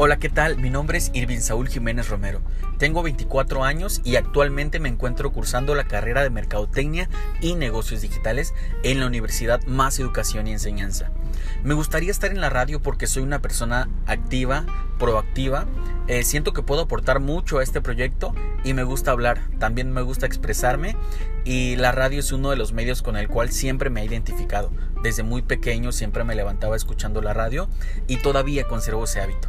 Hola, ¿qué tal? Mi nombre es Irvin Saúl Jiménez Romero. Tengo 24 años y actualmente me encuentro cursando la carrera de Mercadotecnia y Negocios Digitales en la Universidad Más Educación y Enseñanza. Me gustaría estar en la radio porque soy una persona activa, proactiva, eh, siento que puedo aportar mucho a este proyecto y me gusta hablar, también me gusta expresarme y la radio es uno de los medios con el cual siempre me he identificado. Desde muy pequeño siempre me levantaba escuchando la radio y todavía conservo ese hábito.